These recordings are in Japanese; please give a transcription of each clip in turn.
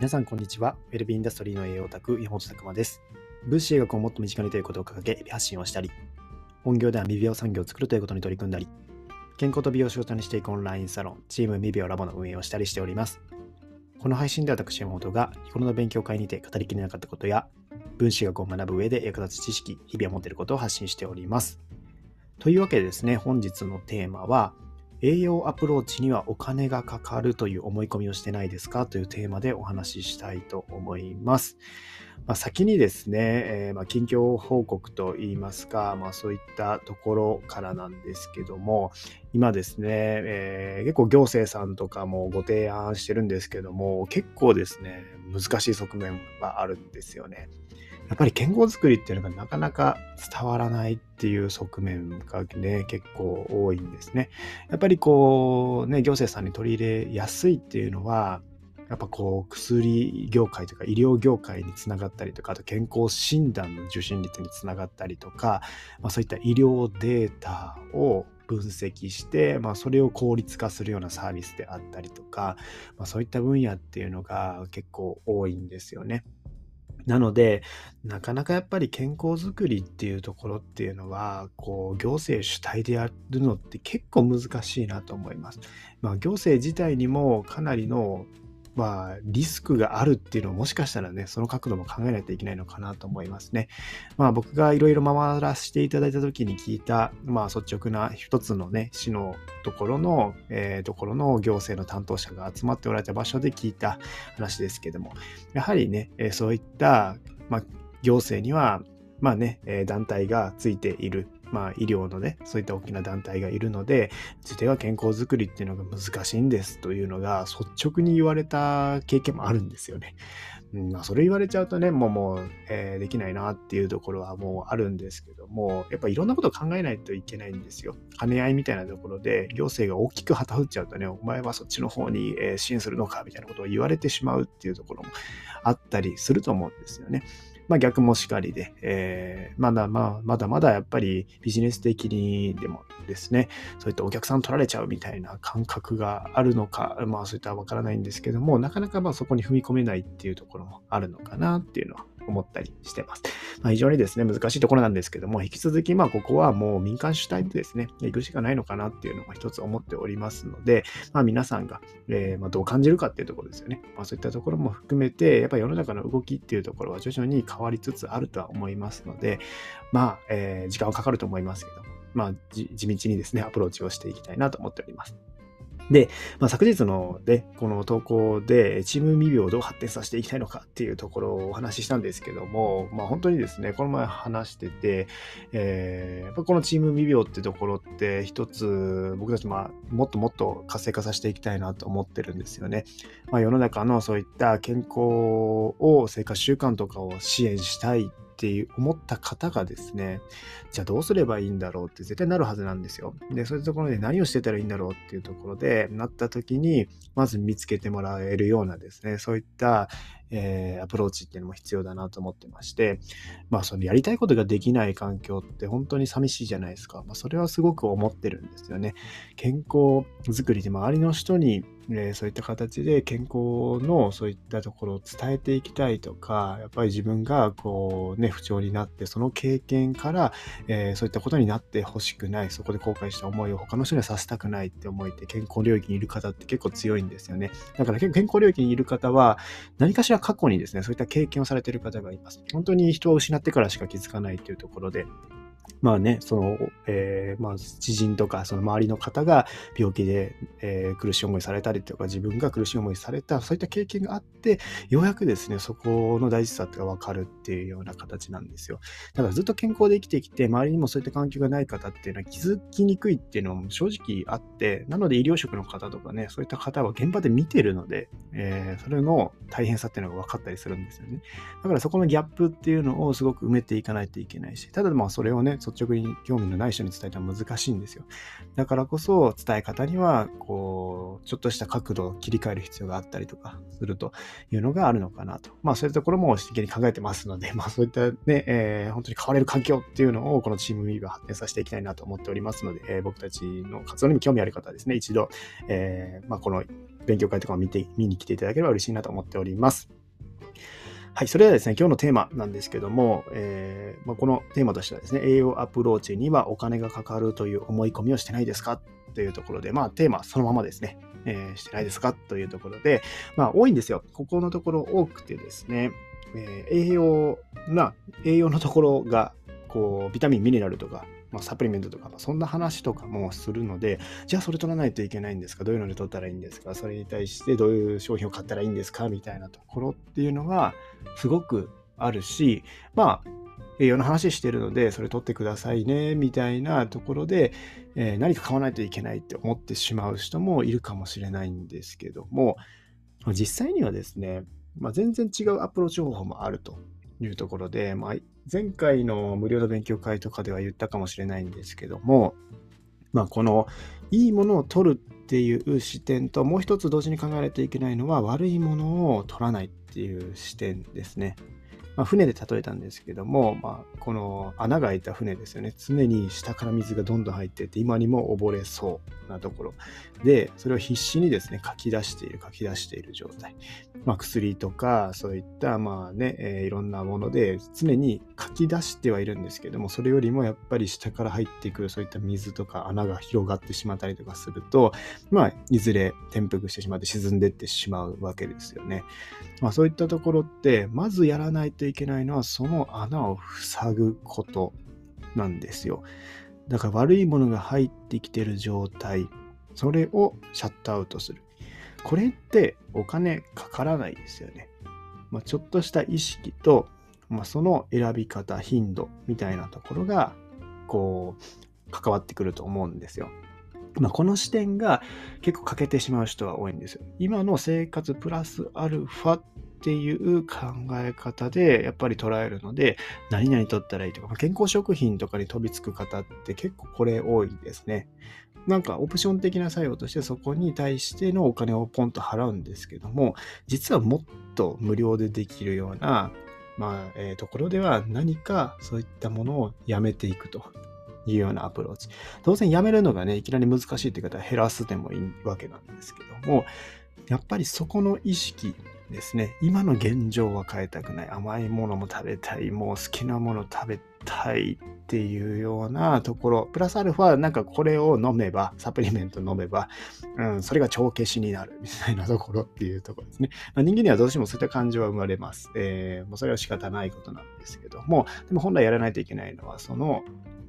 皆さん、こんにちは。ウェルビーインダストリーの栄養オタク、山本拓馬です。物資医学をもっと身近にということを掲げ、発信をしたり、本業では未病産業を作るということに取り組んだり、健康と美容を仕事にしていくオンラインサロン、チーム未病ラボの運営をしたりしております。この配信では私、山本が日頃の勉強会にて語りきれなかったことや、分子学を学ぶ上で役立つ知識、日々を持っていることを発信しております。というわけでですね、本日のテーマは、栄養アプローチにはお金がかかるという思い込みをしてないですかというテーマでお話ししたいと思います。まあ、先にですね、えー、ま近況報告といいますか、まあ、そういったところからなんですけども、今ですね、えー、結構行政さんとかもご提案してるんですけども、結構ですね、難しい側面があるんですよね。やっぱり健康づくりっていうのがなかなか伝わらないっていう側面がね、結構多いんですね。やっぱりこう、ね、行政さんに取り入れやすいっていうのは、やっぱこう薬業界とか医療業界につながったりとかあと健康診断の受診率につながったりとか、まあ、そういった医療データを分析して、まあ、それを効率化するようなサービスであったりとか、まあ、そういった分野っていうのが結構多いんですよね。なので、なかなかやっぱり健康づくりっていうところっていうのは、こう、行政主体でやるのって結構難しいなと思います。まあ、行政自体にもかなりのまあ、リスクがあるっていうのをもしかしたらね、その角度も考えないといけないのかなと思いますね。まあ、僕がいろいろ回らせていただいた時に聞いた、まあ、率直な一つのね、市のところの、えー、ところの行政の担当者が集まっておられた場所で聞いた話ですけども、やはりね、そういった、まあ、行政には、まあね、団体がついている。まあ、医療のね、そういった大きな団体がいるので、うちでは健康づくりっていうのが難しいんですというのが率直に言われた経験もあるんですよね。うんまあ、それ言われちゃうとね、もうもう、えー、できないなっていうところはもうあるんですけども、やっぱいろんなことを考えないといけないんですよ。兼ね合いみたいなところで、行政が大きく旗振っちゃうとね、お前はそっちの方に支援するのかみたいなことを言われてしまうっていうところもあったりすると思うんですよね。まあ、逆もしかりで、えー、まだまあ、まだまだやっぱりビジネス的にでもですね、そういったお客さん取られちゃうみたいな感覚があるのか、まあそういったわからないんですけども、なかなかまあそこに踏み込めないっていうところもあるのかなっていうのは思ったりしてます。まあ、非常にですね、難しいところなんですけども、引き続き、まあ、ここはもう民間主体でですね、行くしかないのかなっていうのが一つ思っておりますので、まあ、皆さんが、えー、ま、どう感じるかっていうところですよね。まあ、そういったところも含めて、やっぱり世の中の動きっていうところは徐々に変わりつつあるとは思いますので、まあ、えー、時間はかかると思いますけども、まあ、地道にですね、アプローチをしていきたいなと思っております。で、まあ、昨日ので、この投稿で、チーム未病をどう発展させていきたいのかっていうところをお話ししたんですけども、まあ、本当にですね、この前話してて、えー、このチーム未病ってところって一つ、僕たちまあ、もっともっと活性化させていきたいなと思ってるんですよね。まあ、世の中のそういった健康を、生活習慣とかを支援したいって思った方がですね、じゃあどうすればいいんだろうって絶対なるはずなんですよ。で、そういうところで何をしてたらいいんだろうっていうところでなった時に、まず見つけてもらえるようなですね、そういった、えー、アプローチっていうのも必要だなと思ってまして、まあそのやりたいことができない環境って本当に寂しいじゃないですか。まあそれはすごく思ってるんですよね。健康づくりで周りの人にえー、そういった形で健康のそういったところを伝えていきたいとか、やっぱり自分がこうね、不調になって、その経験から、えー、そういったことになってほしくない、そこで後悔した思いを他の人にはさせたくないって思いて健康領域にいる方って結構強いんですよね。だから結構健康領域にいる方は、何かしら過去にですね、そういった経験をされている方がいます。本当に人を失ってからしか気づかないっていうところで、まあね、その、えー、まあ、知人とか、その周りの方が病気で、えー、苦しい思いされたりとか、自分が苦しい思いされた、そういった経験があって、ようやくですね、そこの大事さってがわかるっていうような形なんですよ。だからずっと健康で生きてきて、周りにもそういった環境がない方っていうのは気づきにくいっていうのも正直あって、なので医療職の方とかね、そういった方は現場で見てるので、えー、それの大変さっていうのが分かったりするんですよね。だからそこのギャップっていうのをすごく埋めていかないといけないし、ただまあそれをね、ね、率直に興味のない人に伝えたら難しいんですよ。だからこそ伝え方には、こう、ちょっとした角度を切り替える必要があったりとかするというのがあるのかなと。まあそういうところも真剣に考えてますので、まあそういったね、えー、本当に変われる環境っていうのをこのチームミーは発展させていきたいなと思っておりますので、えー、僕たちの活動にも興味ある方はですね、一度、えー、まあこの勉強会とかを見て、見に来ていただければ嬉しいなと思っております。はい、それではですね、今日のテーマなんですけども、えーまあ、このテーマとしてはですね、栄養アプローチにはお金がかかるという思い込みをしてないですか？というところで、まあテーマそのままですね、えー、してないですか？というところで、まあ多いんですよ。ここのところ多くてですね、えー、栄養な、栄養のところが、こう、ビタミン、ミネラルとか、まあ、サプリメントとか、そんな話とかもするので、じゃあそれ取らないといけないんですか？どういうので取ったらいいんですか？それに対してどういう商品を買ったらいいんですか？みたいなところっていうのがすごくあるし、まあ、栄養の話してるので、それ取ってくださいね、みたいなところで、えー、何か買わないといけないって思ってしまう人もいるかもしれないんですけども、実際にはですね、まあ、全然違うアプローチ方法もあるというところで、まあ、前回の無料の勉強会とかでは言ったかもしれないんですけども、まあ、このいいものを取るっていう視点ともう一つ同時に考えないといけないのは悪いものを取らないっていう視点ですね。まあ、船で例えたんですけども、まあ、この穴が開いた船ですよね。常に下から水がどんどん入ってて、今にも溺れそうなところ。で、それを必死にですね、書き出している、書き出している状態。まあ、薬とか、そういった、まあね、えー、いろんなもので、常に書き出してはいるんですけども、それよりもやっぱり下から入ってくる、そういった水とか穴が広がってしまったりとかすると、まあ、いずれ転覆してしまって沈んでってしまうわけですよね。まあ、そういったところって、まずやらないといけないのは、その穴を塞ぐことなんですよ。だから悪いものが入ってきてる状態、それをシャットアウトする。これってお金かからないですよね。まあ、ちょっとした意識と、まあ、その選び方、頻度みたいなところが、こう、関わってくると思うんですよ。まあ、この視点が結構欠けてしまう人が多いんですよ。今の生活プラスアルファっていう考え方でやっぱり捉えるので、何々取ったらいいとか、ま、健康食品とかに飛びつく方って結構これ多いですね。なんかオプション的な作用としてそこに対してのお金をポンと払うんですけども、実はもっと無料でできるような、まあ、えー、ところでは何かそういったものをやめていくというようなアプローチ。当然やめるのがね、いきなり難しいって方は減らすでもいいわけなんですけども、やっぱりそこの意識ですね。今の現状は変えたくない。甘いものも食べたい。もう好きなもの食べたいっていうようなところ。プラスアルファ、なんかこれを飲めば、サプリメント飲めば、うん、それが帳消しになるみたいなところっていうところですね。まあ、人間にはどうしてもそういった感情は生まれます。えー、もうそれは仕方ないことなんですけども、でも本来やらないといけないのは、その、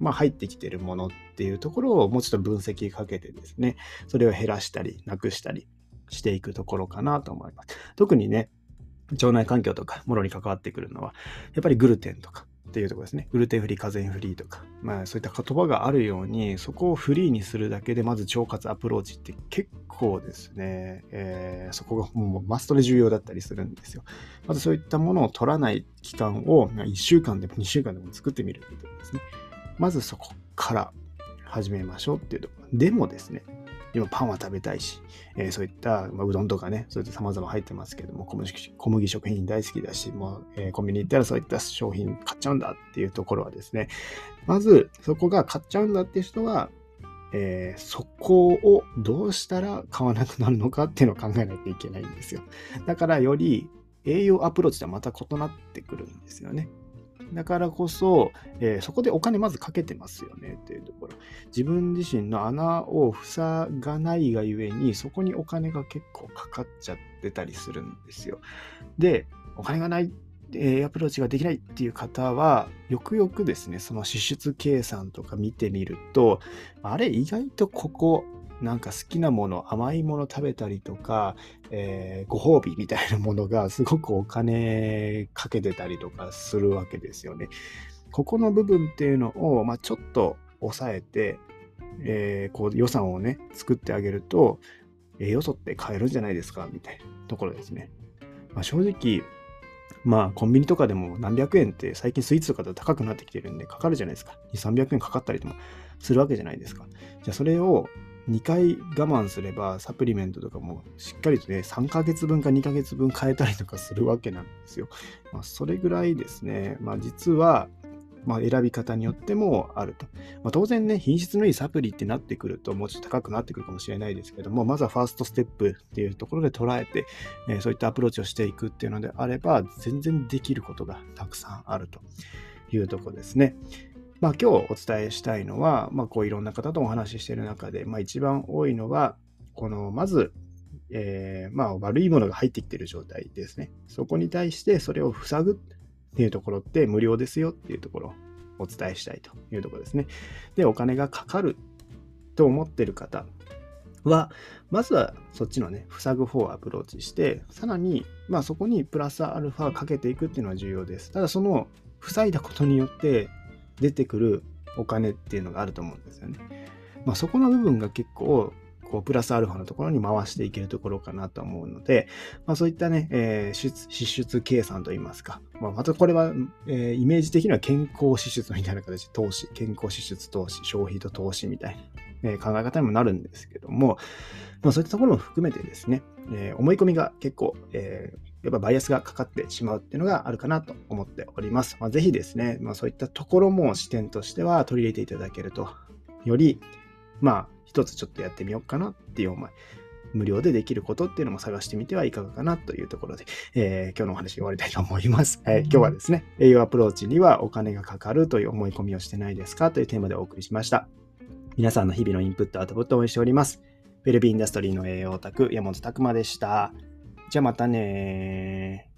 まあ、入ってきてるものっていうところをもうちょっと分析かけてですね、それを減らしたり、なくしたりしていくところかなと思います。特にね、腸内環境とか、もろに関わってくるのは、やっぱりグルテンとかっていうとこですね。グルテンフリー、カゼインフリーとか、まあそういった言葉があるように、そこをフリーにするだけで、まず腸活アプローチって結構ですね、えー、そこがもうマストで重要だったりするんですよ。まずそういったものを取らない期間を1週間でも2週間でも作ってみるっていうところですね。まずそこから始めましょうっていうところ。でもですね、今パンは食べたいし、えー、そういった、まあ、うどんとかね、そういった様々入ってますけども、小麦小麦食品大好きだし、もう、えー、コンビニ行ったらそういった商品買っちゃうんだっていうところはですね、まずそこが買っちゃうんだっていう人は、えー、そこをどうしたら買わなくなるのかっていうのを考えないといけないんですよ。だからより栄養アプローチとはまた異なってくるんですよね。だからこそ、えー、そこでお金まずかけてますよねっていうところ。自分自身の穴を塞がないがゆえに、そこにお金が結構かかっちゃってたりするんですよ。で、お金がない、えー、アプローチができないっていう方は、よくよくですね、その支出計算とか見てみると、あれ、意外とここ、なんか好きなもの、甘いもの食べたりとか、えー、ご褒美みたいなものが すごくお金かけてたりとかするわけですよね。ここの部分っていうのを、まあ、ちょっと抑えて、えー、こう予算をね、作ってあげると、栄養素って買えるんじゃないですか？みたいなところですね。まあ、正直、まあ、コンビニとかでも何百円って最近スイーツとかだと高くなってきてるんでかかるじゃないですか。2、300円かかったりともするわけじゃないですか。じゃあそれを2回我慢すればサプリメントとかもしっかりとね3ヶ月分か2ヶ月分変えたりとかするわけなんですよ。まあ、それぐらいですね、まあ、実はまあ、選び方によってもあると。まあ、当然ね、品質のいいサプリってなってくると、もうちょっと高くなってくるかもしれないですけども、まずはファーストステップっていうところで捉えて、えー、そういったアプローチをしていくっていうのであれば、全然できることがたくさんあるというところですね。まあ、今日お伝えしたいのは、まあ、こういろんな方とお話ししている中で、まあ、一番多いのは、この、まず、えー、まあ、悪いものが入ってきている状態ですね。そこに対してそれを塞ぐっていうところって無料ですよっていうところをお伝えしたいというところですね。で、お金がかかると思ってる方は、まずはそっちのね、塞ぐ方をアプローチして、さらに、まあそこにプラスアルファかけていくっていうのは重要です。ただその塞いだことによって出てくるお金っていうのがあると思うんですよね。まあそこの部分が結構こう、プラスアルファのところに回していけるところかなと思うので、まあそういったね、えー、支出計算といいますか、まあまたこれは、えー、イメージ的には健康支出みたいな形投資、健康支出投資、消費と投資みたいな、えー、考え方にもなるんですけども、まあそういったところも含めてですね、えー、思い込みが結構、えー、やっぱバイアスがかかってしまうっていうのがあるかなと思っております。まあ、ぜひですね、まあ、そういったところも視点としては取り入れていただけると、より、まあ、一つちょっとやってみようかなっていう思い。無料でできることっていうのも探してみてはいかがかなというところで、えー、今日のお話終わりたいと思います。えー、今日はですね、栄養アプローチにはお金がかかるという思い込みをしてないですかというテーマでお送りしました。皆さんの日々のインプット、アウトプットを応援しております。ウェルビーインダストリーの栄養オタク、山本拓馬でした。じゃあまたね